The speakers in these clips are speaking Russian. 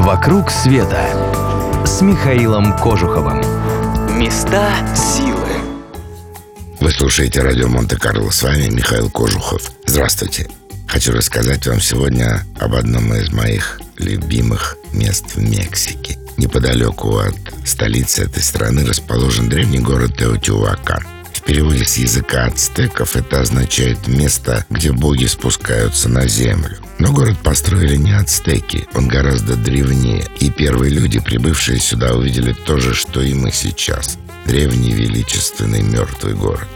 «Вокруг света» с Михаилом Кожуховым. Места силы. Вы слушаете радио Монте-Карло. С вами Михаил Кожухов. Здравствуйте. Хочу рассказать вам сегодня об одном из моих любимых мест в Мексике. Неподалеку от столицы этой страны расположен древний город Теотиуакан – в переводе с языка ацтеков это означает «место, где боги спускаются на землю». Но город построили не ацтеки, он гораздо древнее, и первые люди, прибывшие сюда, увидели то же, что и мы сейчас. Древний величественный мертвый город.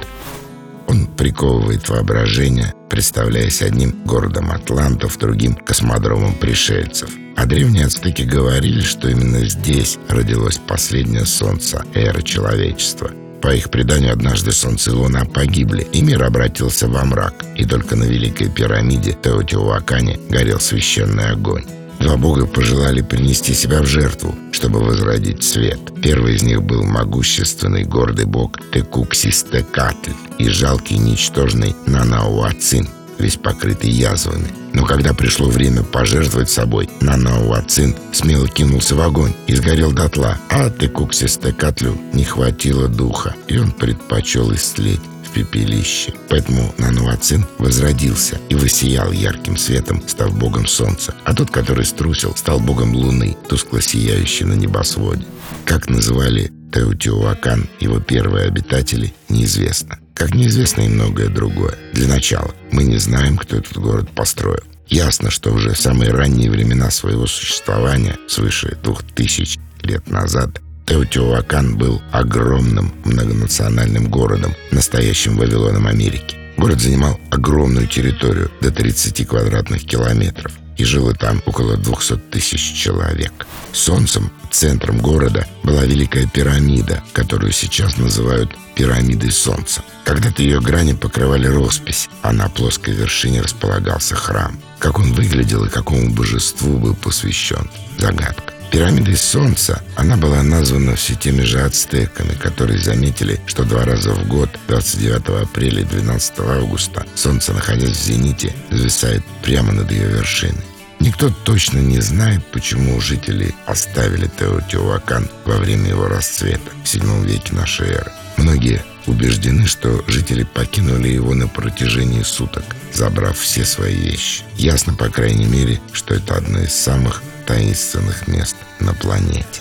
Он приковывает воображение, представляясь одним городом атлантов, другим космодромом пришельцев. А древние ацтеки говорили, что именно здесь родилось последнее солнце эры человечества – по их преданию, однажды Солнце и Луна погибли, и мир обратился во мрак, и только на Великой пирамиде Теотиуакане горел священный огонь. Два бога пожелали принести себя в жертву, чтобы возродить свет. Первый из них был могущественный гордый бог Текуксистекатль и жалкий ничтожный Нанауацин, весь покрытый язвами. Но когда пришло время пожертвовать собой, Нанауацин смело кинулся в огонь и сгорел дотла. А Текуксистекатлю не хватило духа, и он предпочел истлеть в пепелище. Поэтому Нануацин возродился и высиял ярким светом, став богом солнца. А тот, который струсил, стал богом луны, тускло сияющей на небосводе. Как называли Теотиуакан его первые обитатели, неизвестно. Как неизвестно и многое другое. Для начала, мы не знаем, кто этот город построил. Ясно, что уже в самые ранние времена своего существования, свыше двух тысяч лет назад, Теотиуакан был огромным многонациональным городом, настоящим Вавилоном Америки. Город занимал огромную территорию, до 30 квадратных километров и жило там около 200 тысяч человек. Солнцем, центром города, была Великая пирамида, которую сейчас называют пирамидой Солнца. Когда-то ее грани покрывали роспись, а на плоской вершине располагался храм. Как он выглядел и какому божеству был посвящен – загадка. Пирамидой Солнца она была названа все теми же ацтеками, которые заметили, что два раза в год, 29 апреля и 12 августа, Солнце, находясь в зените, зависает прямо над ее вершиной. Никто точно не знает, почему жители оставили Теотиуакан во время его расцвета в VII веке нашей эры. Многие убеждены, что жители покинули его на протяжении суток, забрав все свои вещи. Ясно, по крайней мере, что это одно из самых таинственных мест на планете.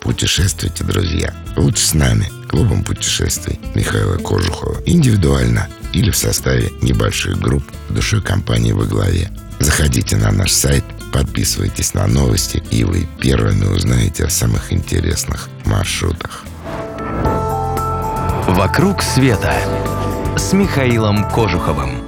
Путешествуйте, друзья. Лучше с нами, клубом путешествий Михаила Кожухова. Индивидуально или в составе небольших групп душой компании во главе. Заходите на наш сайт, подписывайтесь на новости, и вы первыми узнаете о самых интересных маршрутах. «Вокруг света» с Михаилом Кожуховым.